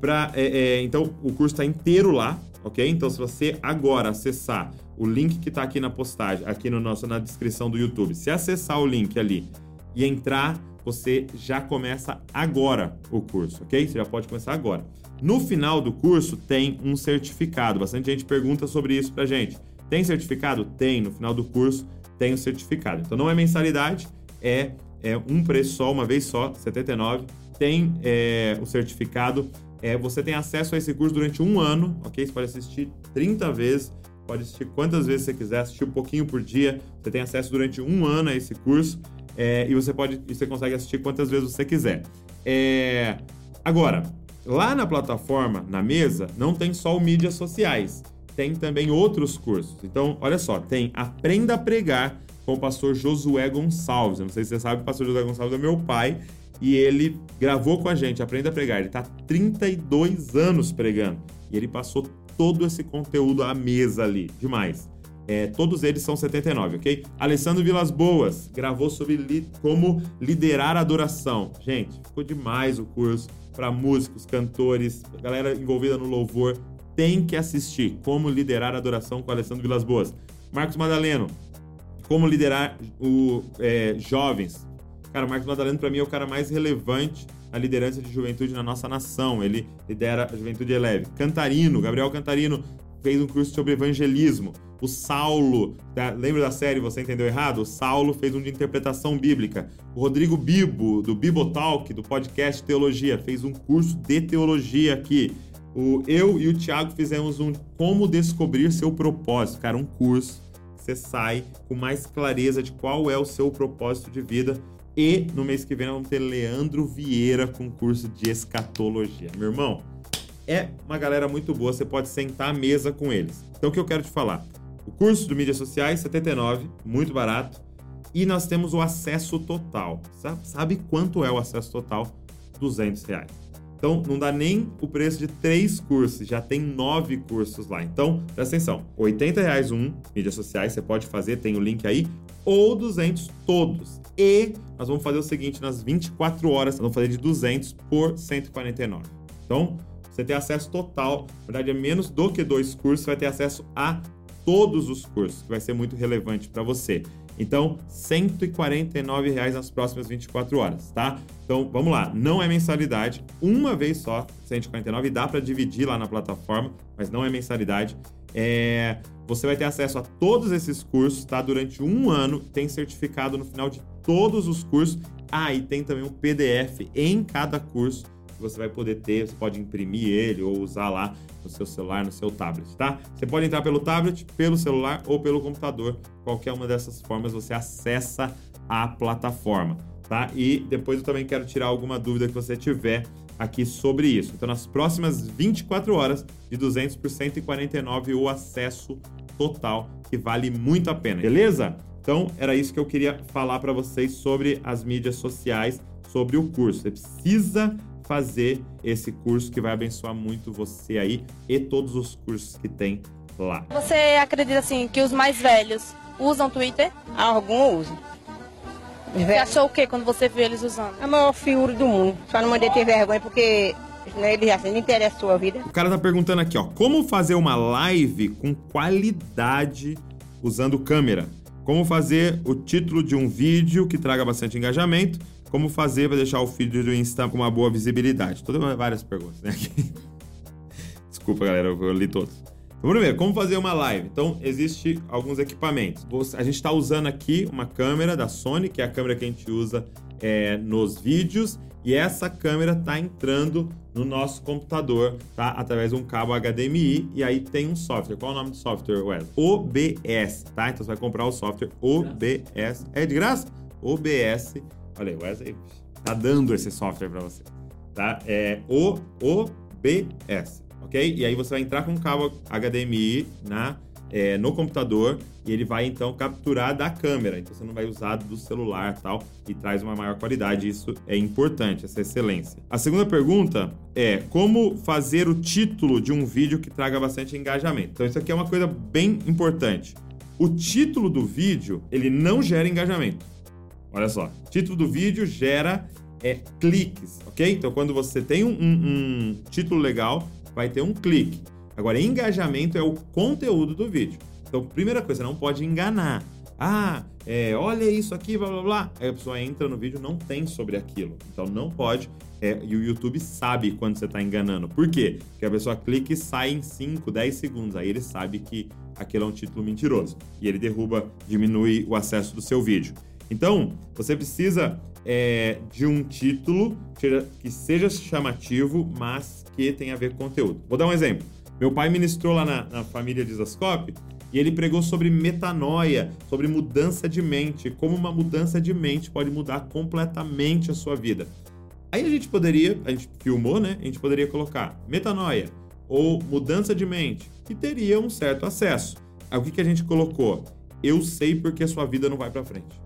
Speaker 1: para é, é, então o curso está inteiro lá, ok? Então se você agora acessar o link que está aqui na postagem, aqui no nosso na descrição do YouTube, se acessar o link ali e entrar, você já começa agora o curso, ok? Você já pode começar agora. No final do curso tem um certificado. Bastante gente pergunta sobre isso pra gente. Tem certificado? Tem. No final do curso tem o certificado. Então não é mensalidade, é é um preço só, uma vez só, 79. Tem é, o certificado. É, você tem acesso a esse curso durante um ano, ok? Você pode assistir 30 vezes, pode assistir quantas vezes você quiser, assistir um pouquinho por dia. Você tem acesso durante um ano a esse curso é, e você pode, você consegue assistir quantas vezes você quiser. É, agora, lá na plataforma, na mesa, não tem só o mídias sociais, tem também outros cursos. Então, olha só, tem Aprenda a Pregar com o pastor Josué Gonçalves. Eu não sei se você sabe, o pastor Josué Gonçalves é meu pai e ele gravou com a gente, Aprenda a Pregar. Ele está 32 anos pregando e ele passou todo esse conteúdo à mesa ali. Demais. É, todos eles são 79, ok? Alessandro Vilas Boas gravou sobre li como liderar a adoração. Gente, ficou demais o curso para músicos, cantores, galera envolvida no louvor. Tem que assistir como liderar a adoração com Alessandro Vilas Boas. Marcos Madaleno, como liderar o, é, jovens. Cara, o Marcos Madaleno, para mim, é o cara mais relevante na liderança de juventude na nossa nação. Ele lidera a Juventude Eleve. Cantarino, Gabriel Cantarino fez um curso sobre evangelismo. O Saulo, tá? lembra da série Você Entendeu Errado? O Saulo fez um de interpretação bíblica. O Rodrigo Bibo, do Bibotalk, do podcast Teologia, fez um curso de teologia aqui. O, eu e o Thiago fizemos um Como Descobrir Seu Propósito, cara, um curso você sai com mais clareza de qual é o seu propósito de vida. E no mês que vem vamos ter Leandro Vieira com curso de escatologia. Meu irmão, é uma galera muito boa, você pode sentar à mesa com eles. Então o que eu quero te falar? O curso do mídias sociais, 79, muito barato. E nós temos o acesso total. Sabe quanto é o acesso total? 200 reais. Então, não dá nem o preço de três cursos, já tem nove cursos lá. Então, presta atenção: 80 reais um, mídias sociais, você pode fazer, tem o link aí, ou 200 todos. E nós vamos fazer o seguinte: nas 24 horas, nós vamos fazer de 200 por 149. Então, você ter acesso total. Na verdade, é menos do que dois cursos, você vai ter acesso a todos os cursos, que vai ser muito relevante para você. Então, 149 reais nas próximas 24 horas, tá? Então, vamos lá, não é mensalidade, uma vez só, 149, dá para dividir lá na plataforma, mas não é mensalidade. É, você vai ter acesso a todos esses cursos, tá? Durante um ano, tem certificado no final de todos os cursos. Ah, e tem também um PDF em cada curso você vai poder ter, você pode imprimir ele ou usar lá no seu celular, no seu tablet, tá? Você pode entrar pelo tablet, pelo celular ou pelo computador. Qualquer uma dessas formas você acessa a plataforma, tá? E depois eu também quero tirar alguma dúvida que você tiver aqui sobre isso. Então, nas próximas 24 horas, de 200 por 149 o acesso total, que vale muito a pena, beleza? Então, era isso que eu queria falar para vocês sobre as mídias sociais, sobre o curso. Você precisa fazer esse curso que vai abençoar muito você aí e todos os cursos que tem lá.
Speaker 3: Você acredita assim que os mais velhos usam Twitter?
Speaker 8: Algum usa.
Speaker 3: Você achou o que quando você viu eles usando?
Speaker 8: A maior figura do mundo. Só não mandei ter vergonha porque né, ele já não interessa a sua vida.
Speaker 1: O cara tá perguntando aqui, ó, como fazer uma live com qualidade usando câmera? Como fazer o título de um vídeo que traga bastante engajamento? Como fazer para deixar o feed do Insta com uma boa visibilidade? Todas várias perguntas, né? Desculpa, galera, eu li todos. Vamos ver, como fazer uma live? Então, existe alguns equipamentos. A gente está usando aqui uma câmera da Sony, que é a câmera que a gente usa é, nos vídeos, e essa câmera está entrando no nosso computador, tá? Através de um cabo HDMI, e aí tem um software. Qual é o nome do software, Wes? OBS, tá? Então você vai comprar o software OBS. É de graça? OBS. Olha aí, o Wesley tá dando esse software para você, tá? É o OBS ok? E aí você vai entrar com um cabo HDMI na, é, no computador e ele vai então capturar da câmera. Então você não vai usar do celular tal e traz uma maior qualidade. Isso é importante, essa excelência. A segunda pergunta é como fazer o título de um vídeo que traga bastante engajamento. Então isso aqui é uma coisa bem importante. O título do vídeo ele não gera engajamento. Olha só, título do vídeo gera é, cliques, ok? Então quando você tem um, um, um título legal, vai ter um clique. Agora, engajamento é o conteúdo do vídeo. Então, primeira coisa, não pode enganar. Ah, é, olha isso aqui, blá blá blá. Aí a pessoa entra no vídeo não tem sobre aquilo. Então não pode. É, e o YouTube sabe quando você está enganando. Por quê? Porque a pessoa clica e sai em 5, 10 segundos. Aí ele sabe que aquele é um título mentiroso. E ele derruba, diminui o acesso do seu vídeo. Então, você precisa é, de um título que seja chamativo, mas que tenha a ver com conteúdo. Vou dar um exemplo. Meu pai ministrou lá na, na família de Zascope e ele pregou sobre metanoia, sobre mudança de mente, como uma mudança de mente pode mudar completamente a sua vida. Aí a gente poderia, a gente filmou, né? A gente poderia colocar metanoia ou mudança de mente, que teria um certo acesso. Aí o que, que a gente colocou? Eu sei porque sua vida não vai para frente.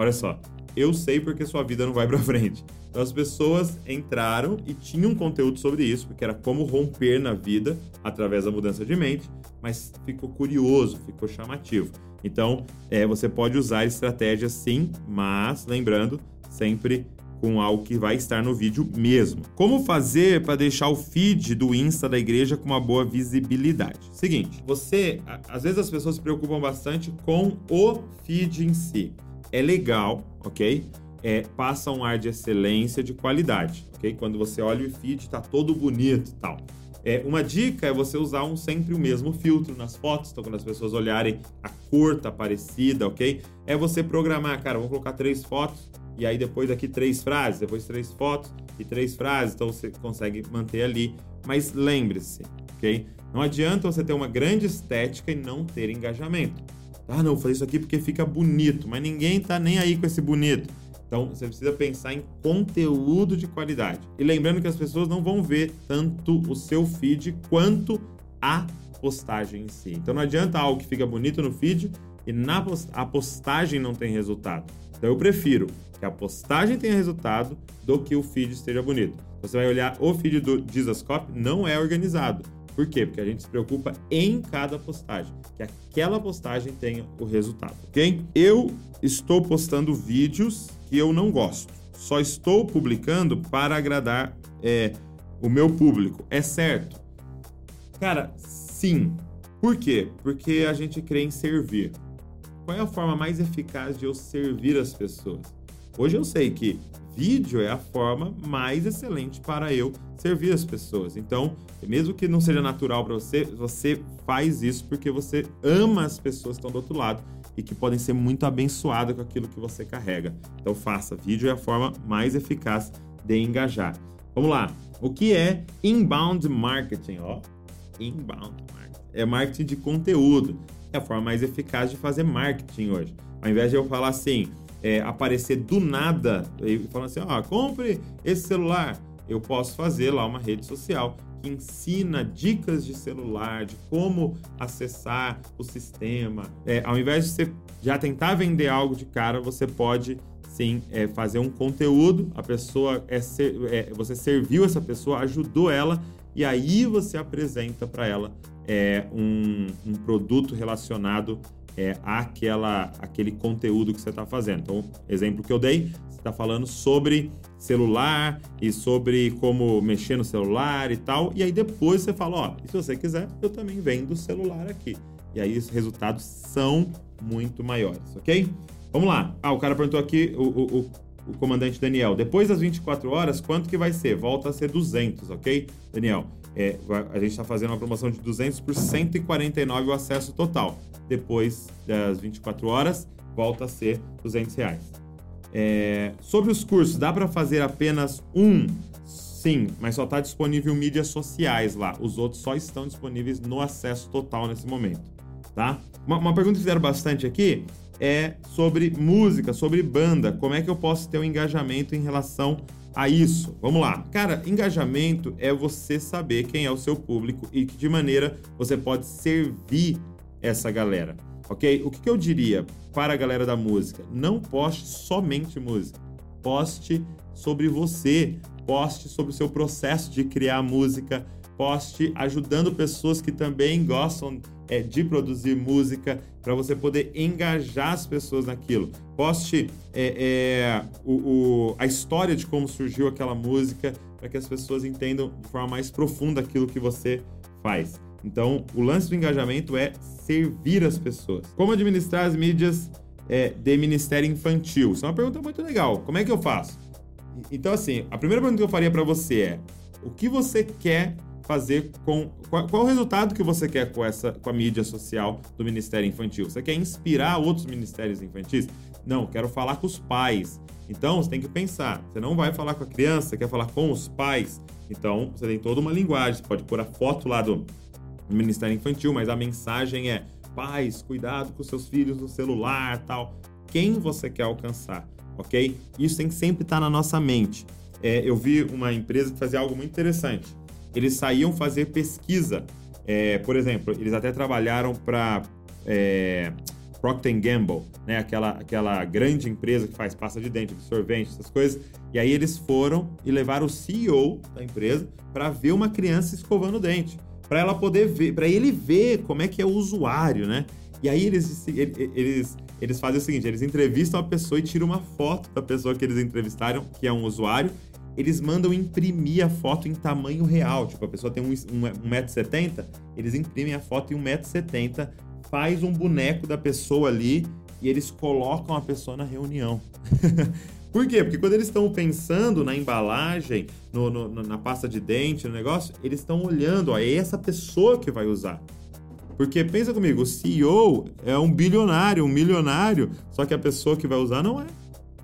Speaker 1: Olha só, eu sei porque sua vida não vai para frente. Então as pessoas entraram e tinham conteúdo sobre isso, porque era como romper na vida através da mudança de mente, mas ficou curioso, ficou chamativo. Então é, você pode usar estratégias sim, mas lembrando sempre com algo que vai estar no vídeo mesmo. Como fazer para deixar o feed do Insta da igreja com uma boa visibilidade? Seguinte, você, às vezes as pessoas se preocupam bastante com o feed em si é legal, ok? É, passa um ar de excelência, de qualidade, ok? Quando você olha o feed, tá todo bonito e tal. É, uma dica é você usar um, sempre o mesmo filtro nas fotos, então quando as pessoas olharem a cor tá parecida, ok? É você programar, cara, vou colocar três fotos e aí depois aqui três frases, depois três fotos e três frases, então você consegue manter ali. Mas lembre-se, ok? Não adianta você ter uma grande estética e não ter engajamento. Ah, não, vou fazer isso aqui porque fica bonito, mas ninguém tá nem aí com esse bonito. Então, você precisa pensar em conteúdo de qualidade. E lembrando que as pessoas não vão ver tanto o seu feed quanto a postagem em si. Então, não adianta algo que fica bonito no feed e na post a postagem não tem resultado. Então, eu prefiro que a postagem tenha resultado do que o feed esteja bonito. Você vai olhar o feed do Dizascope, não é organizado. Por quê? Porque a gente se preocupa em cada postagem, que aquela postagem tenha o resultado, ok? Eu estou postando vídeos que eu não gosto. Só estou publicando para agradar é, o meu público. É certo? Cara, sim. Por quê? Porque a gente crê em servir. Qual é a forma mais eficaz de eu servir as pessoas? Hoje eu sei que vídeo é a forma mais excelente para eu servir as pessoas. Então, mesmo que não seja natural para você, você faz isso porque você ama as pessoas que estão do outro lado e que podem ser muito abençoadas com aquilo que você carrega. Então, faça. Vídeo é a forma mais eficaz de engajar. Vamos lá. O que é inbound marketing? Ó, inbound marketing. É marketing de conteúdo. É a forma mais eficaz de fazer marketing hoje. Ao invés de eu falar assim, é, aparecer do nada e falando assim, ó, compre esse celular, eu posso fazer lá uma rede social que ensina dicas de celular, de como acessar o sistema. É, ao invés de você já tentar vender algo de cara, você pode sim é, fazer um conteúdo. A pessoa é, ser, é você serviu essa pessoa, ajudou ela e aí você apresenta para ela é, um, um produto relacionado é, àquela, aquele conteúdo que você está fazendo. Então, exemplo que eu dei, você está falando sobre celular e sobre como mexer no celular e tal. E aí depois você fala, ó, se você quiser, eu também vendo celular aqui. E aí os resultados são muito maiores, ok? Vamos lá. Ah, o cara perguntou aqui, o, o, o, o comandante Daniel, depois das 24 horas, quanto que vai ser? Volta a ser 200, ok? Daniel, é, a gente está fazendo uma promoção de 200 por 149 o acesso total. Depois das 24 horas, volta a ser 200 reais. É, sobre os cursos, dá para fazer apenas um? Sim, mas só está disponível mídias sociais lá. Os outros só estão disponíveis no acesso total nesse momento, tá? Uma, uma pergunta que fizeram bastante aqui é sobre música, sobre banda. Como é que eu posso ter um engajamento em relação a isso? Vamos lá. Cara, engajamento é você saber quem é o seu público e de que maneira você pode servir essa galera ok? O que, que eu diria para a galera da música? Não poste somente música. Poste sobre você, poste sobre o seu processo de criar música, poste ajudando pessoas que também gostam é, de produzir música para você poder engajar as pessoas naquilo. Poste é, é, o, o, a história de como surgiu aquela música para que as pessoas entendam de forma mais profunda aquilo que você faz. Então, o lance do engajamento é servir as pessoas. Como administrar as mídias é, de ministério infantil? Isso é uma pergunta muito legal. Como é que eu faço? Então, assim, a primeira pergunta que eu faria para você é: o que você quer fazer com. Qual, qual, o resultado que você quer com, essa, com a mídia social do Ministério Infantil? Você quer inspirar outros ministérios infantis? Não, quero falar com os pais. Então, você tem que pensar: você não vai falar com a criança, quer falar com os pais. Então, você tem toda uma linguagem. Você pode pôr a foto lá do, Ministério Infantil, mas a mensagem é: pais, cuidado com seus filhos no celular, tal. Quem você quer alcançar, ok? Isso tem que sempre estar na nossa mente. É, eu vi uma empresa que fazia algo muito interessante. Eles saíam fazer pesquisa. É, por exemplo, eles até trabalharam para é, Procter Gamble, né? Aquela, aquela grande empresa que faz pasta de dente, absorvente, essas coisas. E aí eles foram e levaram o CEO da empresa para ver uma criança escovando o dente para ela poder ver, para ele ver como é que é o usuário, né? E aí eles, eles, eles fazem o seguinte: eles entrevistam a pessoa e tiram uma foto da pessoa que eles entrevistaram, que é um usuário. Eles mandam imprimir a foto em tamanho real. Tipo, a pessoa tem 1,70m, eles imprimem a foto em 1,70m, faz um boneco da pessoa ali e eles colocam a pessoa na reunião. Por quê? Porque quando eles estão pensando na embalagem, no, no, na pasta de dente, no negócio, eles estão olhando, ó, é essa pessoa que vai usar. Porque pensa comigo, o CEO é um bilionário, um milionário, só que a pessoa que vai usar não é.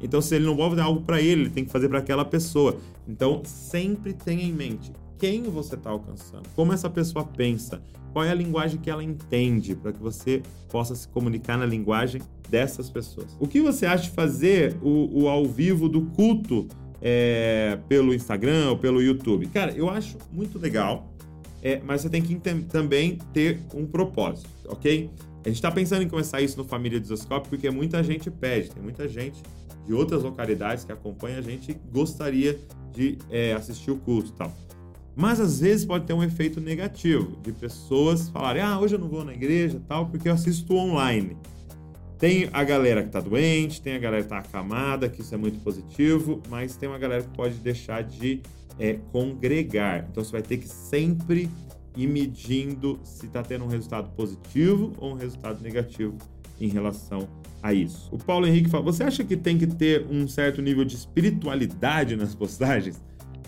Speaker 1: Então, se ele não vai fazer algo para ele, ele tem que fazer para aquela pessoa. Então, sempre tenha em mente quem você está alcançando, como essa pessoa pensa, qual é a linguagem que ela entende, para que você possa se comunicar na linguagem dessas pessoas. O que você acha de fazer o, o ao vivo do culto é, pelo Instagram ou pelo YouTube? Cara, eu acho muito legal, é, mas você tem que também ter um propósito, ok? A gente está pensando em começar isso no Família Desoscópio porque muita gente pede, tem muita gente de outras localidades que acompanha a gente gostaria de é, assistir o culto e tal. Mas às vezes pode ter um efeito negativo de pessoas falarem: ah, hoje eu não vou na igreja tal, porque eu assisto online. Tem a galera que tá doente, tem a galera que tá acamada, que isso é muito positivo, mas tem uma galera que pode deixar de é congregar. Então você vai ter que sempre ir medindo se está tendo um resultado positivo ou um resultado negativo em relação a isso. O Paulo Henrique fala: você acha que tem que ter um certo nível de espiritualidade nas postagens?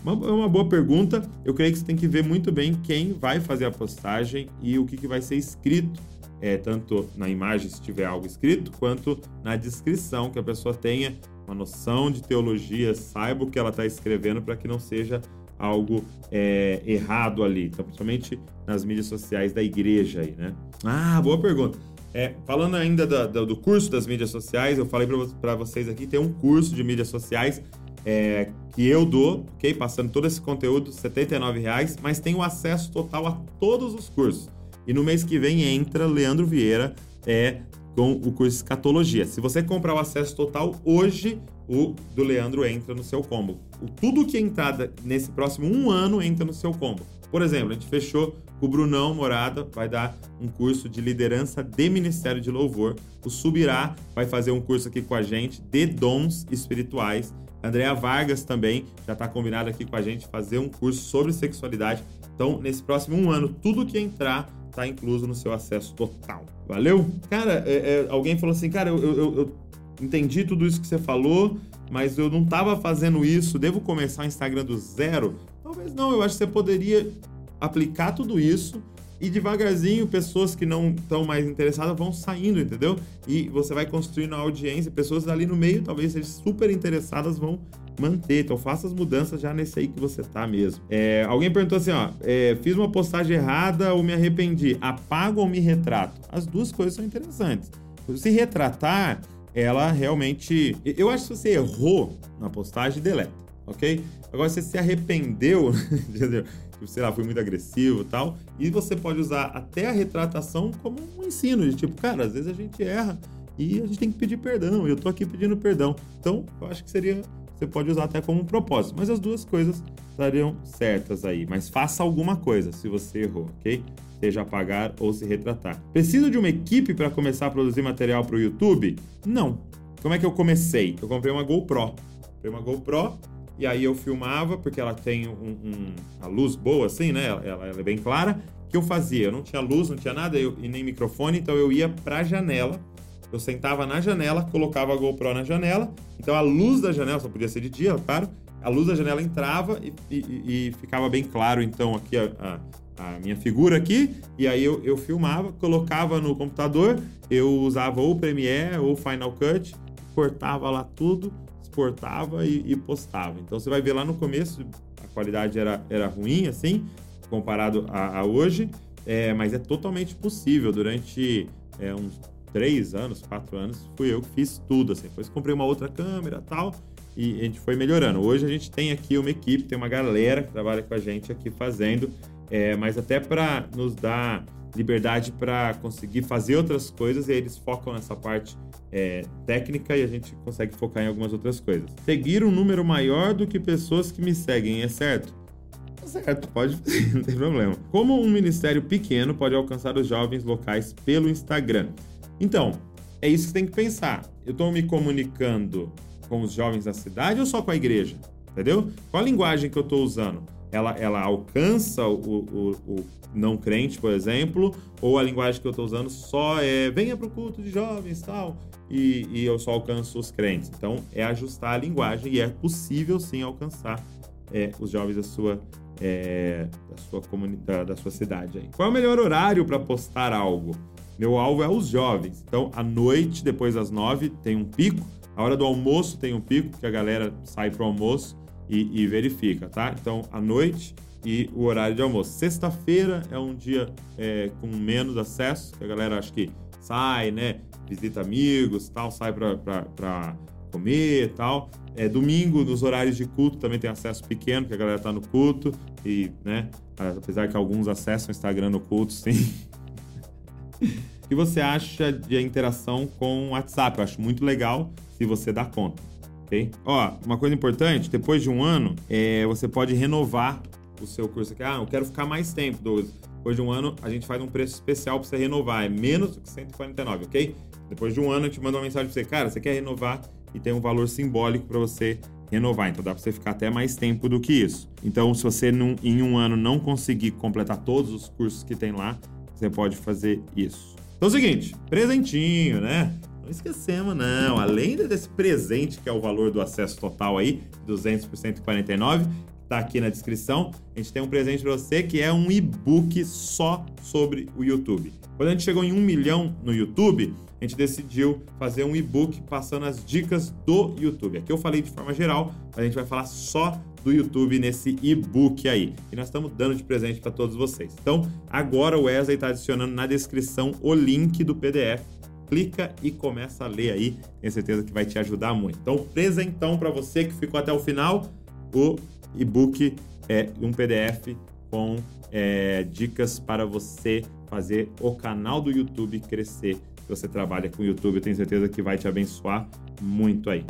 Speaker 1: É uma boa pergunta. Eu creio que você tem que ver muito bem quem vai fazer a postagem e o que, que vai ser escrito, é, tanto na imagem, se tiver algo escrito, quanto na descrição, que a pessoa tenha uma noção de teologia, saiba o que ela está escrevendo para que não seja algo é, errado ali. Então, principalmente nas mídias sociais da igreja aí, né? Ah, boa pergunta. É, falando ainda do, do, curso das mídias sociais, eu falei para vocês aqui, tem um curso de mídias sociais é, que eu dou, ok? Passando todo esse conteúdo, R$ reais, mas tem o acesso total a todos os cursos. E no mês que vem entra Leandro Vieira é, com o curso Escatologia. Se você comprar o acesso total hoje, o do Leandro entra no seu combo. O, tudo que entrar nesse próximo um ano entra no seu combo. Por exemplo, a gente fechou com o Brunão Morada, vai dar um curso de liderança de Ministério de Louvor. O Subirá vai fazer um curso aqui com a gente de dons espirituais. Andréa Vargas também já está combinado aqui com a gente fazer um curso sobre sexualidade. Então, nesse próximo um ano, tudo que entrar está incluso no seu acesso total. Valeu? Cara, é, é, alguém falou assim, cara, eu, eu, eu entendi tudo isso que você falou, mas eu não estava fazendo isso. Devo começar o Instagram do zero? Talvez não. Eu acho que você poderia aplicar tudo isso e devagarzinho pessoas que não estão mais interessadas vão saindo, entendeu? E você vai construindo a audiência, pessoas ali no meio, talvez sejam super interessadas, vão manter. Então faça as mudanças já nesse aí que você tá mesmo. É, alguém perguntou assim, ó, é, fiz uma postagem errada ou me arrependi, apago ou me retrato? As duas coisas são interessantes. Se retratar, ela realmente... Eu acho que se você errou na postagem, deleta, ok? Agora, se você se arrependeu, sei lá, fui muito agressivo tal. E você pode usar até a retratação como um ensino, de tipo, cara, às vezes a gente erra e a gente tem que pedir perdão, e eu tô aqui pedindo perdão. Então, eu acho que seria. Você pode usar até como um propósito, mas as duas coisas estariam certas aí. Mas faça alguma coisa se você errou, ok? Seja apagar ou se retratar. Preciso de uma equipe para começar a produzir material para o YouTube? Não. Como é que eu comecei? Eu comprei uma GoPro. Comprei uma GoPro e aí eu filmava, porque ela tem um, um, a luz boa, assim, né? Ela, ela, é bem clara. O que eu fazia? Eu não tinha luz, não tinha nada eu, e nem microfone, então eu ia pra janela. Eu sentava na janela, colocava a GoPro na janela. Então a luz da janela, só podia ser de dia, claro. A luz da janela entrava e, e, e ficava bem claro, então, aqui a, a, a minha figura aqui. E aí eu, eu filmava, colocava no computador. Eu usava ou Premiere ou Final Cut, cortava lá tudo exportava e, e, postava. Então você vai ver lá no começo a qualidade era, era ruim, assim, comparado a, a hoje, é, mas é totalmente possível. Durante é, uns três anos, quatro anos, fui eu que fiz tudo, assim. Depois comprei uma outra câmera tal, e a gente foi melhorando. Hoje a gente tem aqui uma equipe, tem uma galera que trabalha com a gente aqui fazendo, é, mas até para nos dar liberdade para conseguir fazer outras coisas, e eles focam nessa parte é, técnica e a gente consegue focar em algumas outras coisas. Seguir um número maior do que pessoas que me seguem, é certo? É certo, pode, não tem problema. Como um ministério pequeno pode alcançar os jovens locais pelo Instagram? Então, é isso que tem que pensar. Eu estou me comunicando com os jovens da cidade ou só com a igreja? Entendeu? Qual a linguagem que eu estou usando? Ela, ela alcança o, o, o não crente, por exemplo, ou a linguagem que eu estou usando só é venha para o culto de jovens tal, e, e, eu só alcanço os crentes. Então é ajustar a linguagem e é possível sim alcançar é, os jovens da sua, é, da sua comunidade, da sua cidade. Aí. Qual é o melhor horário para postar algo? Meu alvo é os jovens. Então, à noite, depois das nove, tem um pico. A hora do almoço tem um pico, porque a galera sai para o almoço e, e verifica, tá? Então, à noite, e o horário de almoço. Sexta-feira é um dia é, com menos acesso, que a galera acho que sai, né? Visita amigos, tal, sai para comer e tal. É, domingo, nos horários de culto, também tem acesso pequeno, que a galera tá no culto. E, né? Apesar que alguns acessam o Instagram no culto, sim. O que você acha de interação com o WhatsApp? Eu acho muito legal se você dá conta. ok? Ó, uma coisa importante, depois de um ano, é, você pode renovar o seu curso aqui. Ah, eu quero ficar mais tempo, Douglas. Depois de um ano, a gente faz um preço especial para você renovar. É menos do que 149, ok? Depois de um ano, a gente manda uma mensagem para você. Cara, você quer renovar e tem um valor simbólico para você renovar. Então dá para você ficar até mais tempo do que isso. Então, se você num, em um ano não conseguir completar todos os cursos que tem lá, você pode fazer isso. Então é o seguinte, presentinho, né? Não esquecemos, não. Além desse presente, que é o valor do acesso total aí, 200 por 149, tá aqui na descrição. A gente tem um presente para você que é um e-book só sobre o YouTube. Quando a gente chegou em um milhão no YouTube, a gente decidiu fazer um e-book passando as dicas do YouTube. Aqui eu falei de forma geral, mas a gente vai falar só do YouTube nesse e-book aí. E nós estamos dando de presente para todos vocês. Então, agora o Wesley está adicionando na descrição o link do PDF. Clica e começa a ler aí. Tenho certeza que vai te ajudar muito. Então, presentão para você que ficou até o final, o e-book é um PDF com é, dicas para você fazer o canal do YouTube crescer. Se você trabalha com YouTube, eu tenho certeza que vai te abençoar muito aí.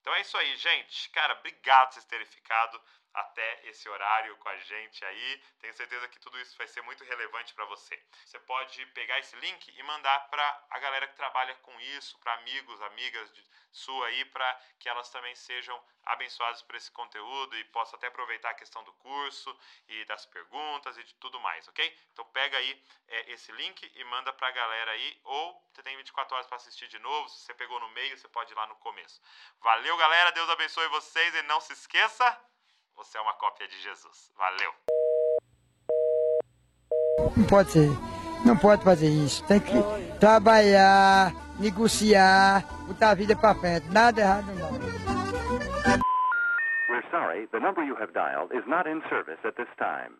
Speaker 9: Então é isso aí, gente. Cara, obrigado por vocês terem ficado até esse horário com a gente aí. Tenho certeza que tudo isso vai ser muito relevante para você. Você pode pegar esse link e mandar para a galera que trabalha com isso, para amigos, amigas de sua aí, para que elas também sejam abençoadas por esse conteúdo e possam até aproveitar a questão do curso e das perguntas e de tudo mais, ok? Então pega aí é, esse link e manda para a galera aí, ou você tem 24 horas para assistir de novo. Se você pegou no meio, você pode ir lá no começo. Valeu, galera. Deus abençoe vocês e não se esqueça. Você é uma cópia de Jesus. Valeu!
Speaker 4: Não pode ser. Não pode fazer isso. Tem que trabalhar, negociar, botar a vida pra frente. Nada errado não.
Speaker 10: We're sorry, the number you have dialed is not in service at this time.